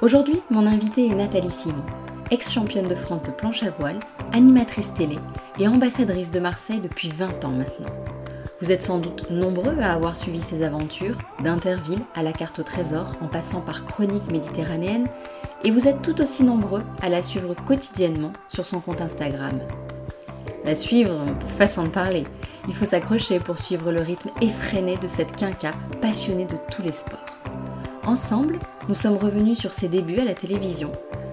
Aujourd'hui, mon invitée est Nathalie Simon, ex-championne de France de planche à voile, animatrice télé et ambassadrice de Marseille depuis 20 ans maintenant. Vous êtes sans doute nombreux à avoir suivi ses aventures, d'Interville à la carte au trésor en passant par Chronique méditerranéenne, et vous êtes tout aussi nombreux à la suivre quotidiennement sur son compte Instagram. La suivre, façon de parler. Il faut s'accrocher pour suivre le rythme effréné de cette quinca passionnée de tous les sports. Ensemble, nous sommes revenus sur ses débuts à la télévision,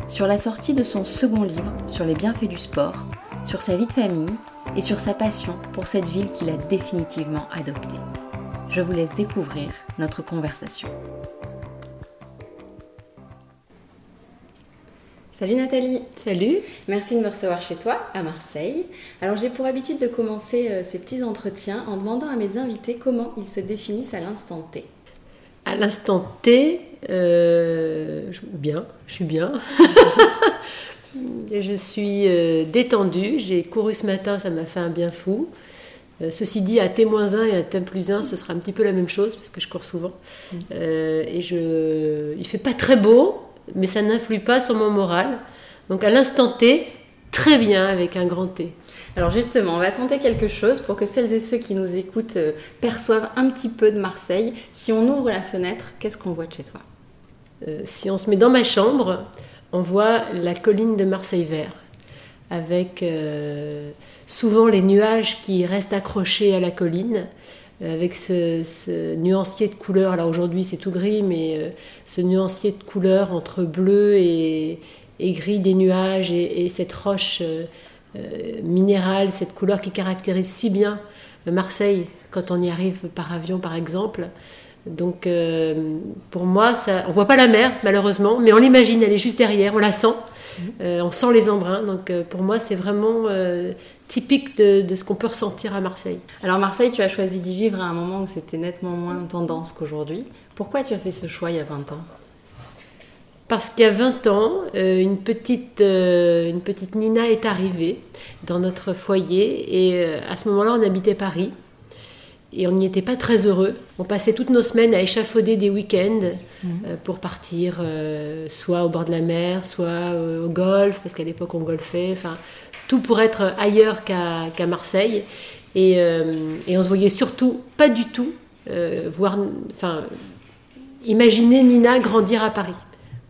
sur la sortie de son second livre sur les bienfaits du sport, sur sa vie de famille et sur sa passion pour cette ville qu'il a définitivement adoptée. Je vous laisse découvrir notre conversation. Salut Nathalie. Salut. Merci de me recevoir chez toi, à Marseille. Alors j'ai pour habitude de commencer euh, ces petits entretiens en demandant à mes invités comment ils se définissent à l'instant T. À l'instant T, euh, bien, je suis bien. je suis euh, détendue. J'ai couru ce matin, ça m'a fait un bien fou. ceci dit, à T-1 et à T plus 1, ce sera un petit peu la même chose parce que je cours souvent. Et je, il fait pas très beau, mais ça n'influe pas sur mon moral. Donc à l'instant T, très bien avec un grand T. Alors justement, on va tenter quelque chose pour que celles et ceux qui nous écoutent euh, perçoivent un petit peu de Marseille. Si on ouvre la fenêtre, qu'est-ce qu'on voit de chez toi? Euh, Si on se met dans ma chambre, on voit la colline de Marseille vert, avec euh, souvent les nuages qui restent accrochés à la colline avec ce, nuancier de couleurs. Alors aujourd'hui c'est tout gris, mais ce nuancier de couleurs entre bleu et, gris des nuages et, cette roche minérale, cette couleur qui caractérise si bien Marseille quand on y arrive par avion par exemple. Donc pour moi, ça, on voit pas la mer malheureusement, mais on l'imagine, elle est juste derrière, on la sent, mmh. on sent les embruns. Donc pour moi, c'est vraiment typique de, ce qu'on peut ressentir à Marseille. Alors Marseille, tu as choisi d'y vivre à un moment où c'était nettement moins tendance qu'aujourd'hui. Pourquoi tu as fait ce choix il y a 20 ans? Parce qu'il y a 20 ans, euh, une, petite, euh, une petite Nina est arrivée dans notre foyer et euh, à ce moment-là, on habitait Paris et on n'y était pas très heureux. On passait toutes nos semaines à échafauder des week-ends mmh. pour partir soit au bord de la mer, soit au golf, parce qu'à l'époque on golfait, enfin tout pour être ailleurs qu'à Marseille. Euh, et, on se voyait surtout pas du tout voir, enfin, imaginer Nina grandir à Paris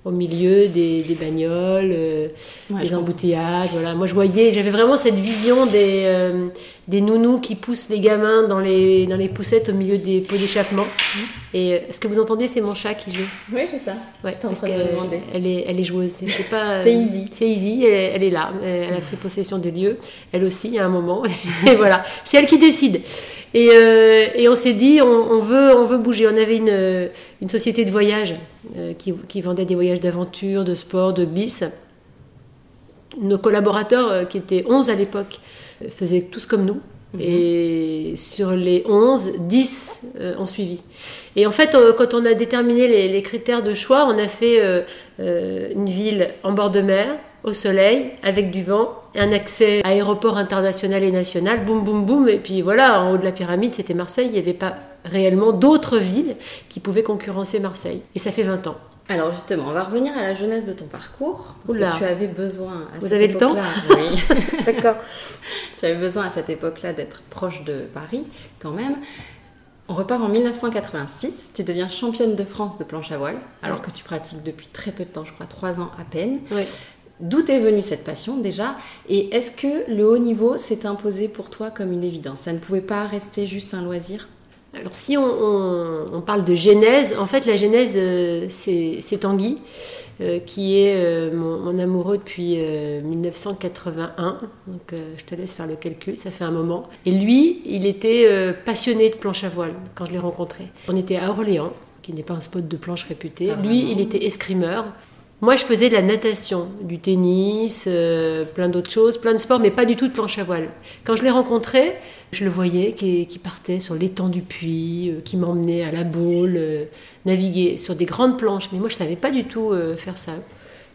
au milieu des, bagnoles, euh, des embouteillages. Voilà. Moi, je voyais, j'avais vraiment cette vision des, euh, des nounous qui poussent les gamins dans les, dans les poussettes au milieu des pots d'échappement. Mhm. Et euh, est-ce que vous entendez C'est mon chat qui joue? Oui, c'est ça. Ouais, parce elle est, elle est joueuse. C'est pas. c'est easy. C'est easy. Elle, est là. Elle a pris possession des lieux. Elle aussi, à un moment. et voilà. C'est elle qui décide. Et, et on s'est dit, on, on, veut, on veut bouger. On avait une, une société de voyage euh, qui, vendait des voyages d'aventure, de sport, de glisse. Nos collaborateurs, euh, qui étaient 11 à l'époque, euh, faisaient tous comme nous. Mhm. Et sur les 11, 10 ont suivi. Et en fait, quand on a déterminé les, critères de choix, on a fait une ville en bord de mer, au soleil, avec du vent, un accès à aéroport international et national, boum, boum, boum. Et puis voilà, en haut de la pyramide, c'était Marseille. Il n'y avait pas réellement d'autres villes qui pouvaient concurrencer Marseille. Et ça fait 20 ans. Alors justement, on va revenir à la jeunesse de ton parcours. Parce que tu avais besoin. À Vous avez le temps Oui. D'accord. Tu avais besoin à cette époque-là d'être proche de Paris, quand même. On repart en 1986. Tu deviens championne de France de planche à voile, alors que tu pratiques depuis très peu de temps, je crois trois ans à peine. Oui. D'où est venue cette passion déjà? Et est-ce que le haut niveau s'est imposé pour toi comme une évidence? Ça ne pouvait pas rester juste un loisir? Alors si on, parle de genèse, en fait la genèse euh, c'est Tanguy, euh, qui est euh, mon, amoureux depuis 1981. Donc je te laisse faire le calcul, ça fait un moment. Et lui, il était passionné de planche à voile quand je l'ai rencontré. On était à Orléans, qui n'est pas un spot de planche réputé. Ah, lui, il était escrimeur. Moi, je faisais de la natation, du tennis, euh, plein d'autres choses, plein de sports, mais pas du tout de planche à voile. Quand je l'ai rencontré, je le voyais qui, partait sur l'étang du puits, euh, qui m'emmenait à la boule, euh, naviguer sur des grandes planches. Mais moi, je savais pas du tout faire ça.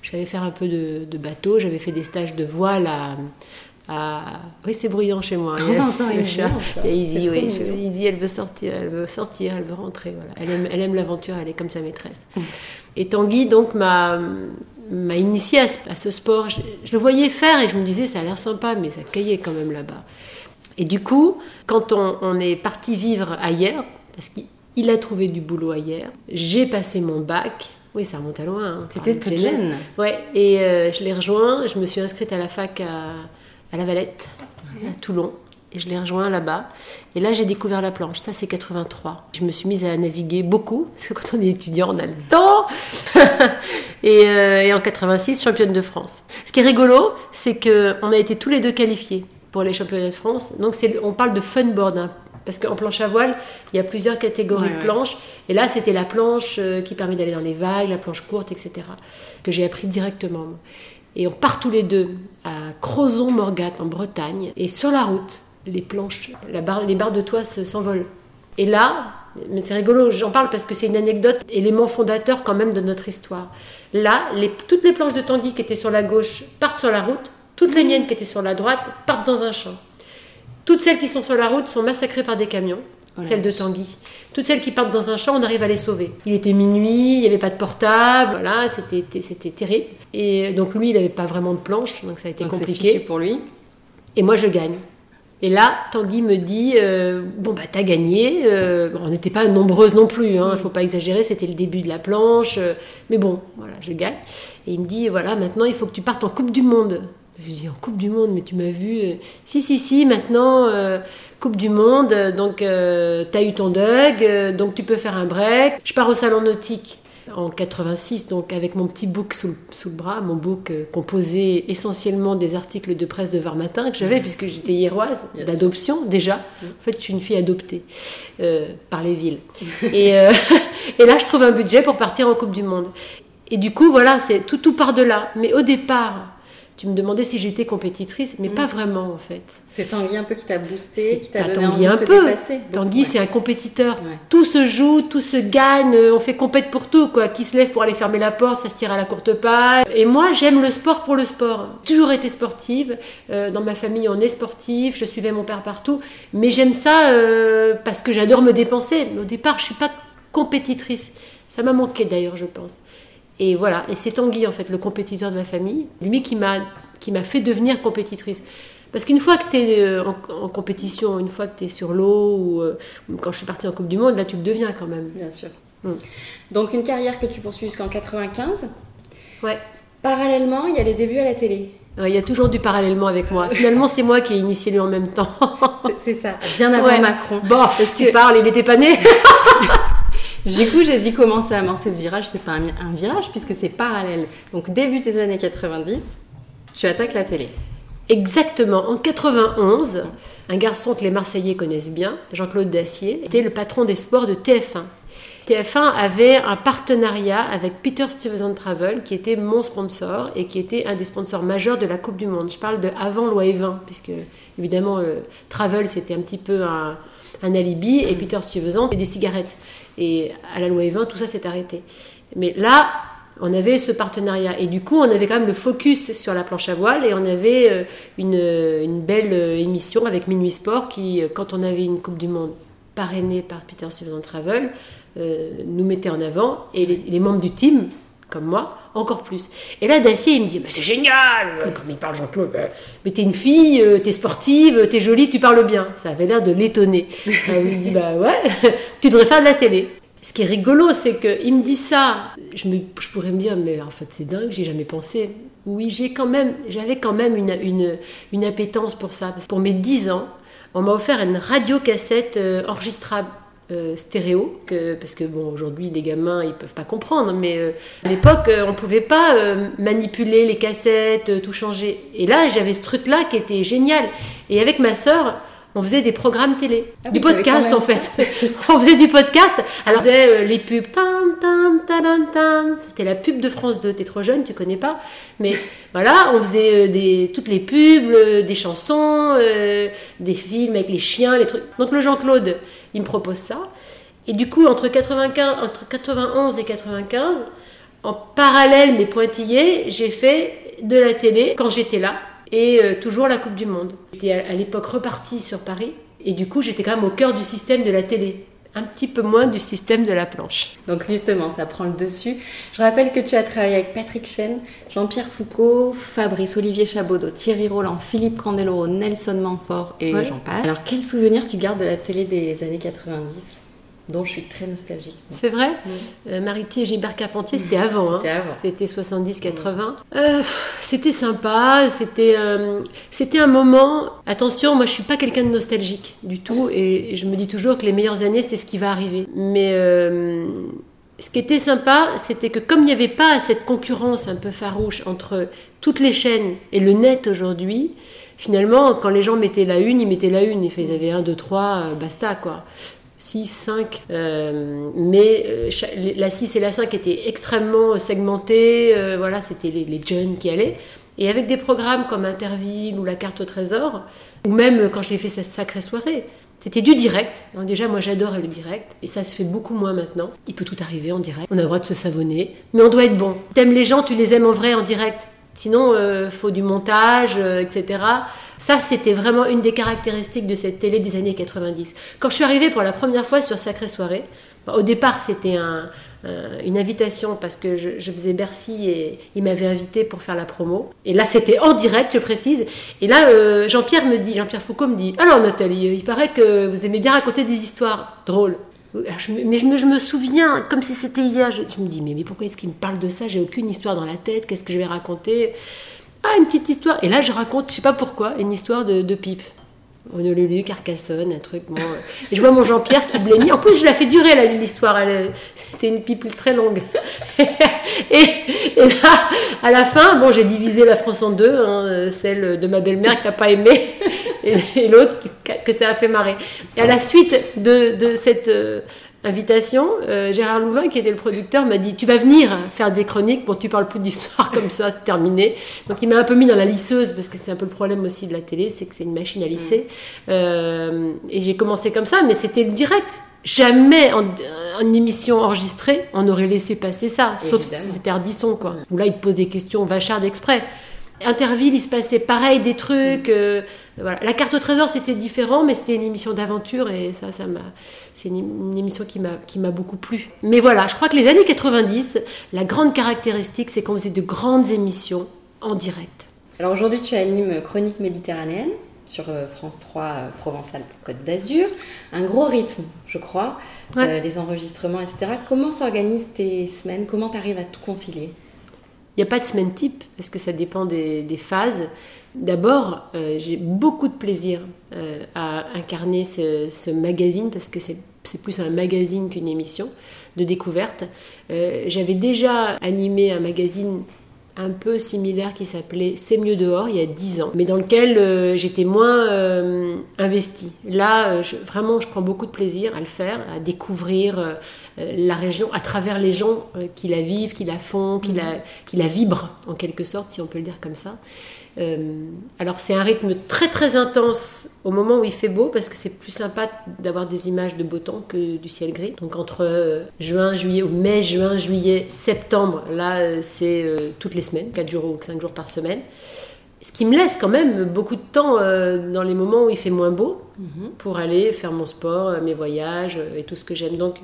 Je savais faire un peu de, de bateau, j'avais fait des stages de voile à, oui, c'est bruyant chez moi. On entend le chat. Izzy, oui. Izzy, elle veut sortir, elle veut sortir, elle veut rentrer. Voilà. Elle aime, elle aime l'aventure, elle est comme sa maîtresse. Et Tanguy, donc, m'a m'a initié à ce, sport. Je, le voyais faire et je me disais, ça a l'air sympa, mais ça caillait quand même là-bas. Et du coup, quand on, on est parti vivre ailleurs, parce qu'il a trouvé du boulot ailleurs, j'ai passé mon bac. Oui, ça remonte à loin. Hein. C'était toute jeune. Ouais, et euh, je l'ai rejoint. Je me suis inscrite à la fac à, à La Valette, à Toulon. Et je l'ai rejoint là-bas. Et là, j'ai découvert la planche. Ça, c'est 83. Je me suis mise à naviguer beaucoup, parce que quand on est étudiant, on a le temps. Euh, et, en 86, championne de France. Ce qui est rigolo, c'est qu'on a été tous les deux qualifiés pour les championnats de France. Donc, on parle de funboard. Hein, parce qu'en planche à voile, il y a plusieurs catégories de planches. Et là, c'était la planche euh, qui permet d'aller dans les vagues, la planche courte, etc. Que j'ai appris directement. Et on part tous les deux à Crozon-Morgat en Bretagne. Et sur la route, les planches, la barre, les barres de toit s'envolent. Et là, mais c'est rigolo, j'en parle parce que c'est une anecdote, élément fondateur quand même de notre histoire. Là, les, toutes les planches de Tanguy qui étaient sur la gauche partent sur la route, toutes les miennes qui étaient sur la droite partent dans un champ. Toutes celles qui sont sur la route sont massacrées par des camions. Celles de Tanguy. Toutes celles qui partent dans un champ, on arrive à les sauver. Il était minuit, il n'y avait pas de portable, voilà, c'était terrible. Et donc lui, il n'avait pas vraiment de planche, donc ça a été compliqué. pour lui. Et moi, je gagne. Et là, Tanguy me dit euh, Bon, bah, t'as gagné. Euh, on n'était pas nombreuses non plus, il hein, ne faut pas exagérer, c'était le début de la planche. Euh, mais bon, voilà, je gagne. Et il me dit Voilà, maintenant, il faut que tu partes en Coupe du Monde. Je lui dis En Coupe du Monde, mais tu m'as vu Si, si, si, maintenant, Coupe du Monde, donc t'as eu ton Doug, donc tu peux faire un break. Je pars au salon nautique en 86, donc avec mon petit book sous, le bras, mon book euh, composé essentiellement des articles de presse de Var Matin que j'avais, puisque j'étais hiéroise, d'adoption déjà. Mm. En fait, je suis une fille adoptée euh, par les villes. et, euh, et là, je trouve un budget pour partir en Coupe du Monde. Et du coup, voilà, c'est tout, tout part de là. Mais au départ, tu me demandais si j'étais compétitrice, mais pas vraiment en fait. C'est Tanguy un peu qui t'a boosté, qui t'a donné Tanguy un peu. Tanguy, c'est un compétiteur. Tout se joue, tout se gagne, on fait compète pour tout, quoi. Qui se lève pour aller fermer la porte, ça se tire à la courte paille. Et moi, j'aime le sport pour le sport. Toujours été sportive. Euh, dans ma famille, on est sportif. Je suivais mon père partout. Mais j'aime ça euh, parce que j'adore me dépenser. au départ, je suis pas compétitrice. Ça m'a manqué d'ailleurs, je pense. Et voilà, et c'est Tanguy en fait, le compétiteur de la famille, lui qui m'a qui m'a fait devenir compétitrice. Parce qu'une fois que tu es euh, en, compétition, une fois que tu es sur l'eau, ou euh, quand je suis partie en Coupe du Monde, là tu le deviens quand même. Bien sûr. Mm. Donc une carrière que tu poursuis jusqu'en 95. Ouais. Parallèlement, il y a les débuts à la télé. Il y a toujours du parallèlement avec moi. Finalement, c'est moi qui ai initié lui en même temps. c'est ça, bien avant Macron. Bon, parce que tu parles, il n'était pas né. Du coup, j'ai dû commencer à amorcer ce virage. C'est pas un, virage puisque c'est parallèle. Donc, début des années 90, tu attaques la télé. Exactement. En 91, un garçon que les Marseillais connaissent bien, Jean-Claude Dacier, était le patron des sports de TF1. TF1 avait un partenariat avec Peter Stuyvesant Travel, qui était mon sponsor et qui était un des sponsors majeurs de la Coupe du Monde. Je parle de avant loi 20 puisque évidemment, le Travel c'était un petit peu un, un alibi, et Peter Stuyvesant et des cigarettes. Et à la loi E20, tout ça s'est arrêté. Mais là, on avait ce partenariat. Et du coup, on avait quand même le focus sur la planche à voile et on avait euh, une, belle euh, émission avec Minuit Sport qui, euh, quand on avait une Coupe du Monde parrainée par Peter Stuyvesant Travel, nous mettait en avant. Et les membres du team comme moi, encore plus. Et là, Dacier, il me dit, mais c'est génial Comme il parle Jean-Claude, ben, mais t'es une fille, euh, t'es sportive, t'es jolie, tu parles bien. Ça avait l'air de l'étonner. il me dit, bah ouais, tu devrais faire de la télé. Ce qui est rigolo, c'est qu'il me dit ça. Je, me, je, pourrais me dire, mais en fait, c'est dingue, j'ai jamais pensé. Oui, j'ai quand même, j'avais quand même une, une, une, appétence pour ça. Parce que pour mes 10 ans, on m'a offert une radiocassette euh, enregistrable euh, stéréo, que, parce que bon, aujourd'hui, les gamins, ils peuvent pas comprendre, mais euh, à l'époque, euh, on pouvait pas manipuler les cassettes, tout changer. Et là, j'avais ce truc-là qui était génial. Et avec ma sœur, on faisait des programmes télé, ah du podcast en fait. on faisait du podcast. Alors on faisait les pubs, tam tam tam tam. C'était la pub de France 2. T'es trop jeune, tu connais pas. Mais voilà, on faisait des toutes les pubs, des chansons, des films avec les chiens, les trucs. Donc le Jean-Claude, il me propose ça. Et du coup, entre, 95, entre 91 et 95, en parallèle mais pointillé, j'ai fait de la télé quand j'étais là et euh, toujours la Coupe du Monde. J'étais à, l'époque repartie sur Paris et du coup, j'étais quand même au cœur du système de la télé un petit peu moins du système de la planche. Donc justement, ça prend le dessus. Je rappelle que tu as travaillé avec Patrick Chen, Jean-Pierre Foucault, Fabrice Olivier Chabaudot, Thierry Roland, Philippe Candeloro, Nelson Manfort et j'en passe. Alors quel souvenir tu gardes de la télé des années 90 dont je suis très nostalgique. C'est vrai euh, Mariti et Gilbert Carpentier, c'était avant. Hein. C'était 70-80. Euh, c'était sympa, c'était euh, c'était un moment... Attention, moi je suis pas quelqu'un de nostalgique du tout, et je me dis toujours que les meilleures années, c'est ce qui va arriver. Mais ce qui était sympa, c'était que comme il n'y avait pas cette concurrence un peu farouche entre toutes les chaînes et le net aujourd'hui, finalement, quand les gens mettaient la une, ils mettaient la une. Ils avaient un, deux, trois, basta, quoi. 6, 5. Euh, mais euh, la 6 et la 5 étaient extrêmement segmentées. Euh, voilà, c'était les, jeunes qui allaient. Et avec des programmes comme Interville ou La carte au trésor, ou même quand j'ai fait cette sacrée soirée, c'était du direct. Donc déjà, moi j'adore le direct. Et ça se fait beaucoup moins maintenant. Il peut tout arriver en direct. On a le droit de se savonner. Mais on doit être bon. T'aimes les gens, tu les aimes en vrai en direct. Sinon, il faut du montage, etc. Ça, c'était vraiment une des caractéristiques de cette télé des années 90. Quand je suis arrivée pour la première fois sur Sacrée Soirée, au départ, c'était une invitation parce que je, faisais Bercy et il m'avait invité pour faire la promo. Et là, c'était en direct, je précise. Et là, euh, Jean-Pierre me dit, Jean-Pierre Foucault me dit Alors, Nathalie, il paraît que vous aimez bien raconter des histoires drôles. mais je me, souviens, comme si c'était hier, je, me dis, mais pourquoi est-ce qu'il me parle de ça? J'ai aucune histoire dans la tête, qu'est-ce que je vais raconter? Ah, une petite histoire. Et là, je raconte, je sais pas pourquoi, une histoire de, de pipe. Honolulu, Carcassonne, un truc. Bon, et je vois mon Jean-Pierre qui blémit. En plus, je la fais durer l'histoire. C'était une pipe très longue. et, là, à la fin, bon, j'ai divisé la France en deux. Hein, celle de ma belle-mère qui n'a pas aimé et, l'autre que ça a fait marrer. Et à la suite de, de cette euh, invitation, euh, Gérard Louvain, qui était le producteur, m'a dit Tu vas venir faire des chroniques. Bon, tu parles plus d'histoire comme ça, c'est terminé. Donc, il m'a un peu mis dans la lisseuse, parce que c'est un peu le problème aussi de la télé, c'est que c'est une machine à lisser. Mm. Euh, et j'ai commencé comme ça, mais c'était direct. Jamais en, émission enregistrée, on aurait laissé passer ça, sauf si c'était Ardisson, quoi. Où là, il te pose des questions vachardes exprès. Interville, il se passait pareil, des trucs. Mm. Euh, voilà. La carte au trésor, c'était différent, mais c'était une émission d'aventure et ça, ça m'a, c'est une, émission qui m'a, qui m'a beaucoup plu. Mais voilà, je crois que les années 90, la grande caractéristique, c'est qu'on faisait de grandes émissions en direct. Alors aujourd'hui, tu animes Chronique méditerranéenne sur euh, France 3 euh, Provençal Côte d'Azur. Un gros rythme, je crois, les enregistrements, etc. Comment s'organisent tes semaines? Comment tu arrives à tout concilier? il n'y a pas de semaine type, parce que ça dépend des, phases. D'abord, euh, j'ai beaucoup de plaisir euh, à incarner ce, magazine, parce que c'est plus un magazine qu'une émission de découverte. Euh, j'avais déjà animé un magazine un peu similaire qui s'appelait C'est mieux dehors il y a 10 ans, mais dans lequel j'étais moins investie. Là, vraiment, je prends beaucoup de plaisir à le faire, à découvrir euh, la région à travers les gens euh, qui la vivent, qui la font, qui, la, mhm. qui la vibrent en quelque sorte, si on peut le dire comme ça. Euh, alors c'est un rythme très très intense au moment où il fait beau parce que c'est plus sympa d'avoir des images de beau temps que du ciel gris. Donc entre juin, juillet ou mai, juin, juillet, septembre, là c'est toutes les semaines, 4 jours ou 5 jours par semaine. Ce qui me laisse quand même beaucoup de temps dans les moments où il fait moins beau mhm. pour aller faire mon sport, mes voyages et tout ce que j'aime. Donc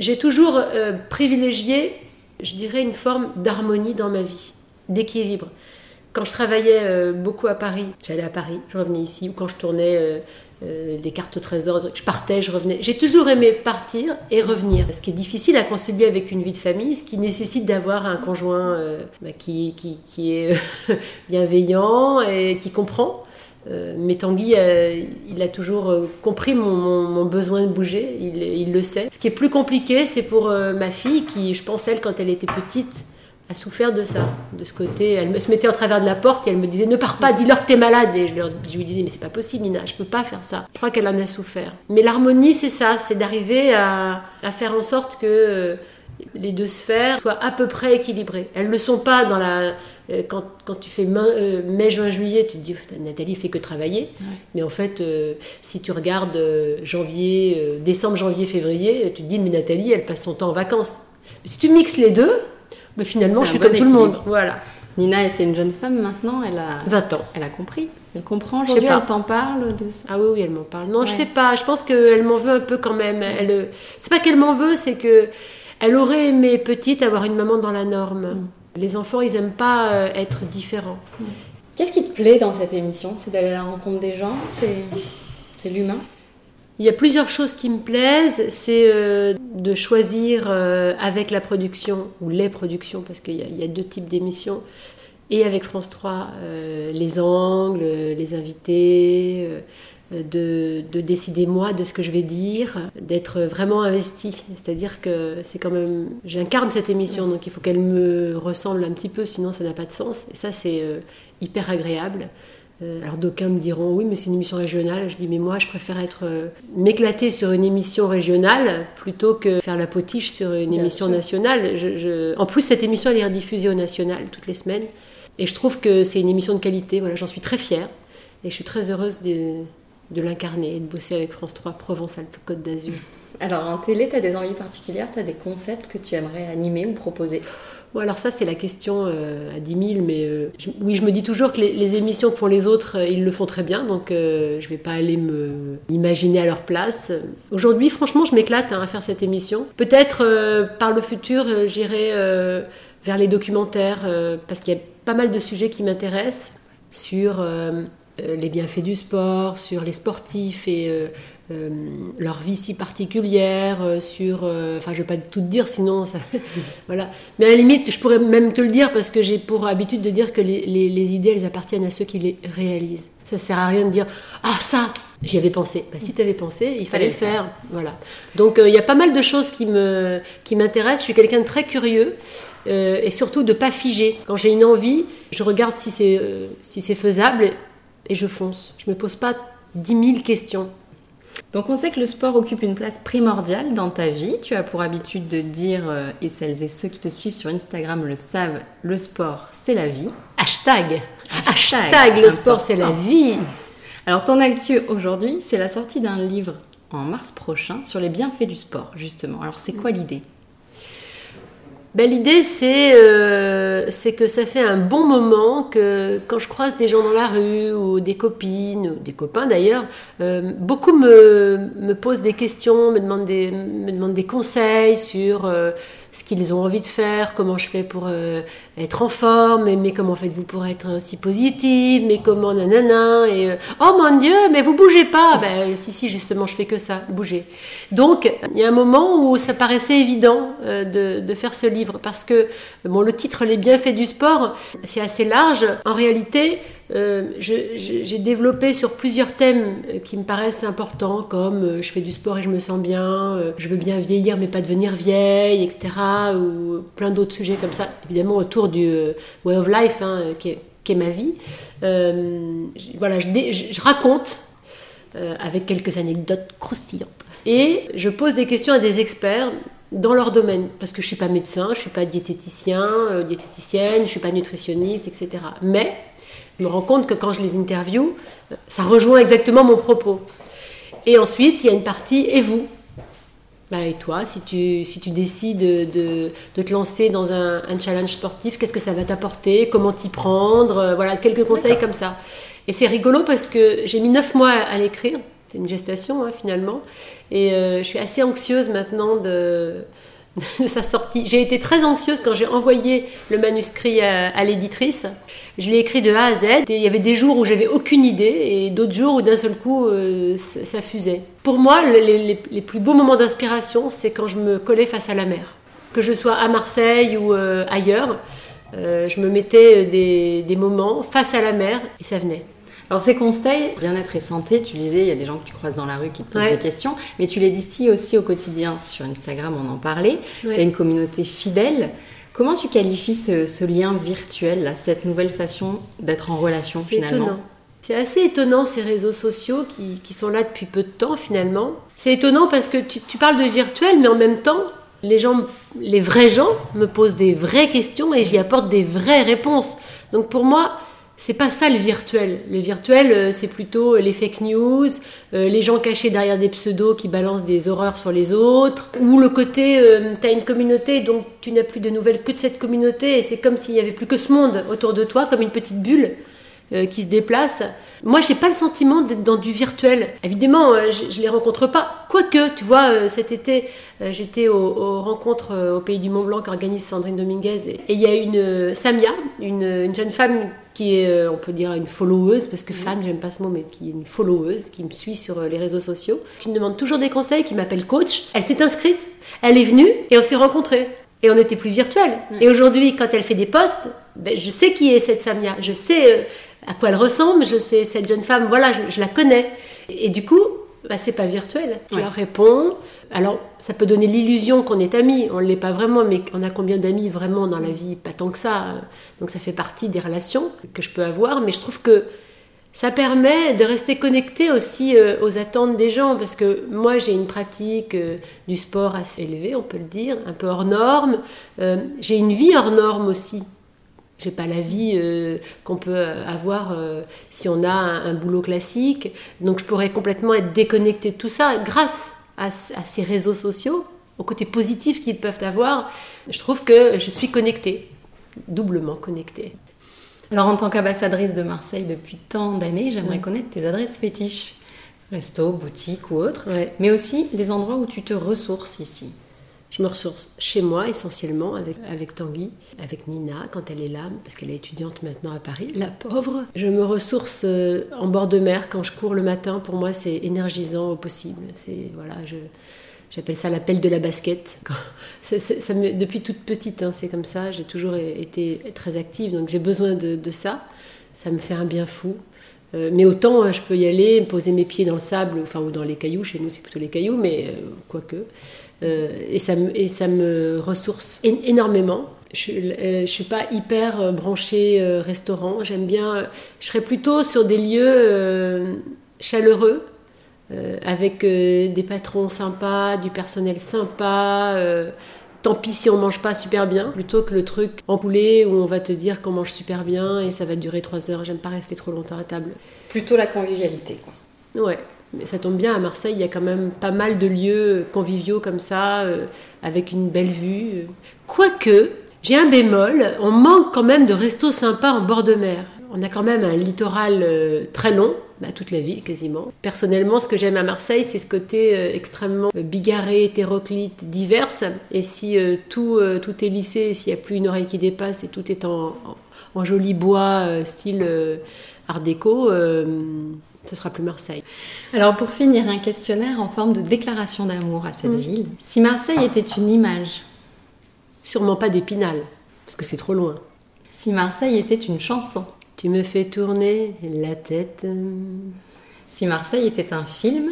j'ai toujours euh, privilégié, je dirais, une forme d'harmonie dans ma vie, d'équilibre. Quand je travaillais euh, beaucoup à Paris, j'allais à Paris, je revenais ici, ou quand je tournais euh, des cartes au trésor, je partais, je revenais. J'ai toujours aimé partir et revenir. Ce qui est difficile à concilier avec une vie de famille, ce qui nécessite d'avoir un conjoint bah, qui, est bienveillant et qui comprend. Euh, mais Tanguy, euh, il a toujours euh, compris mon, besoin de bouger, il, le sait. Ce qui est plus compliqué, c'est pour ma fille qui, je pense, elle, quand elle était petite, a souffert de ça, de ce côté. Elle me, se mettait en travers de la porte et elle me disait Ne pars pas, dis-leur que t'es malade. Et je, lui disais Mais c'est pas possible, Mina, je peux pas faire ça. Je crois qu'elle en a souffert. Mais l'harmonie, c'est ça, c'est d'arriver à, faire en sorte que les deux sphères soient à peu près équilibrées. Elles ne le sont pas dans la. Euh, quand, quand tu fais euh, mai, juin, juillet, tu te dis Nathalie fait que travailler. Mais en fait, euh, si tu regardes janvier, décembre, janvier, février, tu te dis mais Nathalie, elle passe son temps en vacances. si tu mixes les deux, mais finalement, je suis comme tout le monde. Voilà. Nina, c'est une jeune femme maintenant, elle a 20 ans. Elle a compris. Elle comprend aujourd'hui, elle t'en parle de ça? Ah oui, oui, elle m'en parle. Non, je sais pas. Je pense qu'elle m'en veut un peu quand même. Elle, c'est pas qu'elle m'en veut, c'est que elle aurait aimé petite avoir une maman dans la norme. Mm. Les enfants, ils aiment pas euh, être différents. Mm. Qu'est-ce qui te plaît dans cette émission? C'est d'aller à la rencontre des gens? C'est l'humain? Il y a plusieurs choses qui me plaisent. C'est euh, de choisir euh, avec la production, ou les productions, parce qu'il y, a deux types d'émissions, et avec France 3, les angles, les invités, de, décider moi de ce que je vais dire, d'être vraiment investi. C'est-à-dire que c'est quand même, j'incarne cette émission, donc il faut qu'elle me ressemble un petit peu, sinon ça n'a pas de sens. Et ça, c'est euh, hyper agréable. Euh, alors d'aucuns me diront oui mais c'est une émission régionale. Je dis mais moi je préfère être euh, m'éclater sur une émission régionale plutôt que faire la potiche sur une émission nationale. En plus cette émission elle est rediffusée au national toutes les semaines et je trouve que c'est une émission de qualité. Voilà j'en suis très fière et je suis très heureuse de, de l'incarner et de bosser avec France 3 Provence-Alpes-Côte d'Azur. Alors en télé, tu des envies particulières, tu as des concepts que tu aimerais animer ou proposer? Bon, alors ça, c'est la question euh, à 10 000, mais euh, oui, je me dis toujours que les, émissions que font les autres, euh, ils le font très bien, donc je ne vais pas aller me imaginer à leur place. Aujourd'hui, franchement, je m'éclate hein, à faire cette émission. Peut-être par le futur, j'irai vers les documentaires, parce qu'il y a pas mal de sujets qui m'intéressent sur les bienfaits du sport, sur les sportifs et euh, euh, leur vie si particulière, sur... Enfin, je ne vais pas tout te dire, sinon... Ça, voilà. Mais à la limite, je pourrais même te le dire parce que j'ai pour habitude de dire que les, les, idées, elles appartiennent à ceux qui les réalisent. Ça ne sert à rien de dire « Ah, ça J'y avais pensé. Bah, si tu avais pensé, il fallait le faire. Voilà. Donc il y a pas mal de choses qui me qui m'intéressent. Je suis quelqu'un de très curieux et surtout de pas figer. Quand j'ai une envie, je regarde si c'est si c'est faisable et je fonce. Je me pose pas dix mille questions. Donc on sait que le sport occupe une place primordiale dans ta vie. Tu as pour habitude de dire, euh, et celles et ceux qui te suivent sur Instagram le savent, le sport c'est la vie. Hashtag. Hashtag, le sport c'est la vie. Alors ton actu aujourd'hui, c'est la sortie d'un livre en mars prochain sur les bienfaits du sport, justement. Alors c'est quoi l'idée? Ben, L'idée, c'est euh, c'est que ça fait un bon moment que quand je croise des gens dans la rue, ou des copines, ou des copains d'ailleurs, euh, beaucoup me, me, posent des questions, me demandent des, me demandent des conseils sur euh, ce qu'ils ont envie de faire, comment je fais pour euh, être en forme, mais, comment faites-vous pour être si positive, mais comment nanana, et oh mon Dieu, mais vous bougez pas Ben si, si, justement, je fais que ça, bouger. Donc, il y a un moment où ça paraissait évident de, de faire ce livre parce que le titre Les bienfaits du sport, c'est assez large. En réalité, euh, j'ai développppé sur plusieurs thèmes qui me paraissent importants, comme euh, je fais du sport et je me sens bien, euh, je veux bien vieillir mais pas devenir vieille, etc. Ou plein d'autres sujets comme ça, évidemment autour du way of life, hein, qui, est, ma vie. voilà, je, raconte avec quelques anecdotes croustillantes. Et je pose des questions à des experts dans leur domaine, parce que je suis pas médecin, je suis pas diététicien, euh, diététicienne, je suis pas nutritionniste, etc. Mais je me rends compte que quand je les interviewe, euh, ça rejoint exactement mon propos. Et ensuite, il y a une partie et vous? Bah, et toi, si tu, si tu décides de, de, te lancer dans un, un challenge sportif, qu'est-ce que ça va t'apporter? Comment t'y prendre? Euh, Voilà, quelques conseils comme ça. Et c'est rigolo parce que j'ai mis neuf mois à l'écrire. C'est une gestation hein, finalement. Et euh, je suis assez anxieuse maintenant de, de sa sortie. J'ai été très anxieuse quand j'ai envoyé le manuscrit à, l'éditrice. Je l'ai écrit de A à Z. Et il y avait des jours où j'avais aucune idée et d'autres jours où d'un seul coup euh, ça, fusait. Pour moi, les, les, plus beaux moments d'inspiration, c'est quand je me collais face à la mer. Que je sois à Marseille ou euh, ailleurs, je me mettais des, des moments face à la mer et ça venait. Alors ces conseils, bien-être et santé, tu disais, il y a des gens que tu croises dans la rue qui te posent Ouais. des questions, mais tu les distilles aussi au quotidien sur Instagram, on en parlait. Il y a Ouais. une communauté fidèle. Comment tu qualifies ce, ce lien virtuel, là, cette nouvelle façon d'être en relation C'est finalement étonnant. C'est assez étonnant ces réseaux sociaux qui, qui sont là depuis peu de temps finalement. C'est étonnant parce que tu, tu parles de virtuel, mais en même temps, les gens, les vrais gens me posent des vraies questions et j'y apporte des vraies réponses. Donc pour moi, c'est pas ça le virtuel. Le virtuel, euh, c'est plutôt les fake news, euh, les gens cachés derrière des pseudos qui balancent des horreurs sur les autres, ou le côté, euh, tu as une communauté, donc tu n'as plus de nouvelles que de cette communauté, et c'est comme s'il n'y avait plus que ce monde autour de toi, comme une petite bulle euh, qui se déplace. Moi, j'ai pas le sentiment d'être dans du virtuel. Évidemment, euh, je, je les rencontre pas. Quoique, tu vois, euh, cet été, j'étais aux, rencontres au Pays du Mont Blanc qu'organise Sandrine Dominguez, et il y a une Samia, une, une jeune femme qui est, on peut dire, une followeuse, parce que fan, j'aime pas ce mot, mais qui est une followeuse, qui me suit sur les réseaux sociaux, qui me demande toujours des conseils, qui m'appelle coach. Elle s'est inscrite, elle est venue, et on s'est rencontrés. Et on n'était plus virtuel. Et aujourd'hui, quand elle fait des posts, ben, je sais qui est cette Samia, je sais à quoi elle ressemble, je sais cette jeune femme, voilà, je, je la connais. Et, et du coup, bah, c'est pas virtuel. Je Ouais. leur réponds. Alors, ça peut donner l'illusion qu'on est amis, on ne l'est pas vraiment, mais on a combien d'amis vraiment dans la vie? Pas tant que ça. Donc ça fait partie des relations que je peux avoir, mais je trouve que ça permet de rester connecté aussi euh, aux attentes des gens, parce que moi j'ai une pratique euh, du sport assez élevée, on peut le dire, un peu hors norme. Euh, j'ai une vie hors norme aussi. J'ai pas la vie euh, qu'on peut avoir euh, si on a un, un boulot classique. Donc je pourrais complètement être déconnectée de tout ça grâce à, ces réseaux sociaux, au côté positif qu'ils peuvent avoir. Je trouve que je suis connectée, doublement connectée. Alors en tant qu'ambassadrice de Marseille depuis tant d'années, j'aimerais Ouais. connaître tes adresses fétiches. Resto, boutique ou autre. Ouais. Mais aussi les endroits où tu te ressources ici. Je me ressource chez moi essentiellement avec, avec Tanguy, avec Nina quand elle est là, parce qu'elle est étudiante maintenant à Paris, la pauvre. Je me ressource euh, en bord de mer quand je cours le matin. Pour moi, c'est énergisant au possible. C'est voilà, je j'appelle ça l'appel de la basket. Ça me- depuis toute petite, hein, c'est comme ça. J'ai toujours été très active, donc j'ai besoin de, de ça. Ça me fait un bien fou. Euh, mais autant euh, je peux y aller, poser mes pieds dans le sable, enfin ou dans les cailloux. Chez nous, c'est plutôt les cailloux, mais euh, quoique. Euh, et, ça me, et ça me ressource énormément. Je ne suis pas hyper branchée restaurant. J'aime bien. je serais plutôt sur des lieux chaleureux, avec des patrons sympas, du personnel sympa. Tant pis si on mange pas super bien, plutôt que le truc empoulé où on va te dire qu'on mange super bien et ça va durer trois heures. J'aime pas rester trop longtemps à table. Plutôt la convivialité, quoi. Ouais, mais ça tombe bien, à Marseille, il y a quand même pas mal de lieux conviviaux comme ça, euh, avec une belle vue. Quoique, j'ai un bémol, on manque quand même de restos sympas en bord de mer. On a quand même un littoral euh, très long, bah, toute la ville quasiment. Personnellement, ce que j'aime à Marseille, c'est ce côté euh, extrêmement bigarré, hétéroclite, divers. Et si euh, tout, euh, tout est lissé, s'il n'y a plus une oreille qui dépasse et tout est en, en, en joli bois, style art déco, ce sera plus Marseille. Alors pour finir, un questionnaire en forme de déclaration d'amour à cette Mm. ville. Si Marseille était une image, Sûrement pas d'épinal, parce que c'est trop loin. si Marseille était une chanson, Tu me fais tourner la tête. si Marseille était un film,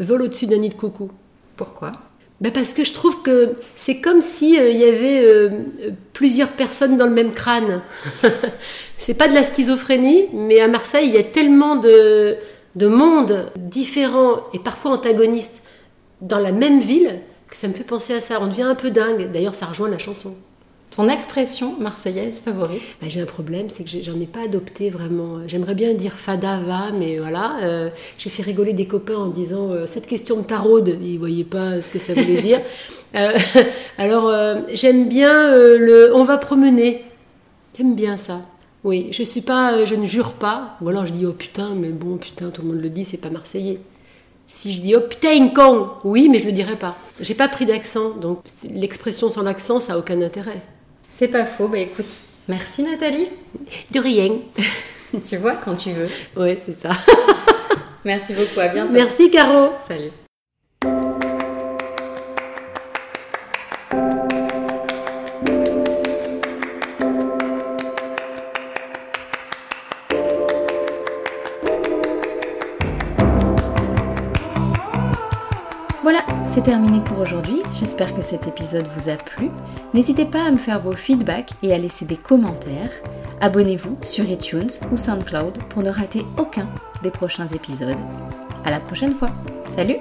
Vol au-dessus d'un nid de coucou. pourquoi? Ben parce que je trouve que c'est comme si euh, il y avait euh, plusieurs personnes dans le même crâne. c'est pas de la schizophrénie, mais à Marseille, il y a tellement de, de mondes différents et parfois antagonistes dans la même ville que ça me fait penser à ça. On devient un peu dingue. D'ailleurs, ça rejoint la chanson. Ton expression marseillaise favorite Bah, j'ai un problème, c'est que j'en ai pas adopté vraiment. J'aimerais bien dire fada va, mais voilà. euh, j'ai fait rigoler des copains en disant euh, cette question de taraude, ils voyaient pas ce que ça voulait dire. Euh, alors j'aime bien le on va promener. J'aime bien ça. Oui, je suis pas, je ne jure pas, ou alors je dis oh putain, mais bon putain, tout le monde le dit, c'est pas marseillais. Si je dis oh putain con, oui, mais je le dirai pas. J'ai pas pris d'accent, donc l'expression sans l'accent, ça a aucun intérêt. C'est pas faux, bah écoute, merci Nathalie. De rien. tu vois quand tu veux. Ouais, c'est ça. Merci beaucoup, à bientôt. Merci Caro. Salut. Aujourd'hui, j'espère que cet épisode vous a plu. N'hésitez pas à me faire vos feedbacks et à laisser des commentaires. Abonnez-vous sur iTunes ou SoundCloud pour ne rater aucun des prochains épisodes. À la prochaine fois. Salut